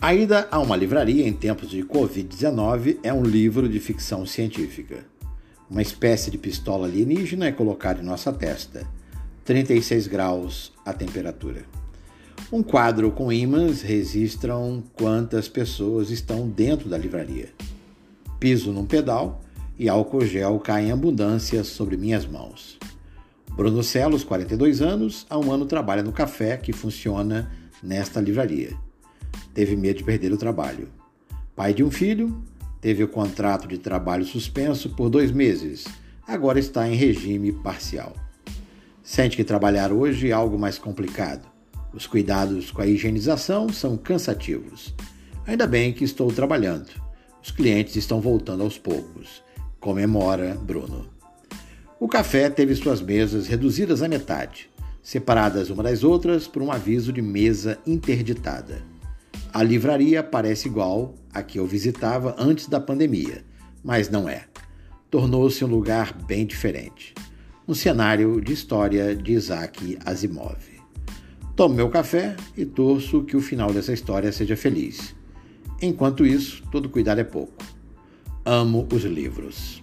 A ida a uma livraria em tempos de Covid-19 é um livro de ficção científica. Uma espécie de pistola alienígena é colocada em nossa testa. 36 graus a temperatura. Um quadro com ímãs registram quantas pessoas estão dentro da livraria. Piso num pedal e álcool gel cai em abundância sobre minhas mãos. Bruno Celos, 42 anos, há um ano trabalha no café que funciona nesta livraria teve medo de perder o trabalho. Pai de um filho, teve o contrato de trabalho suspenso por dois meses, agora está em regime parcial. Sente que trabalhar hoje é algo mais complicado. Os cuidados com a higienização são cansativos. Ainda bem que estou trabalhando. Os clientes estão voltando aos poucos. Comemora Bruno. O café teve suas mesas reduzidas à metade, separadas uma das outras por um aviso de mesa interditada. A livraria parece igual a que eu visitava antes da pandemia, mas não é. Tornou-se um lugar bem diferente. Um cenário de história de Isaac Asimov. Tomo meu café e torço que o final dessa história seja feliz. Enquanto isso, todo cuidado é pouco. Amo os livros.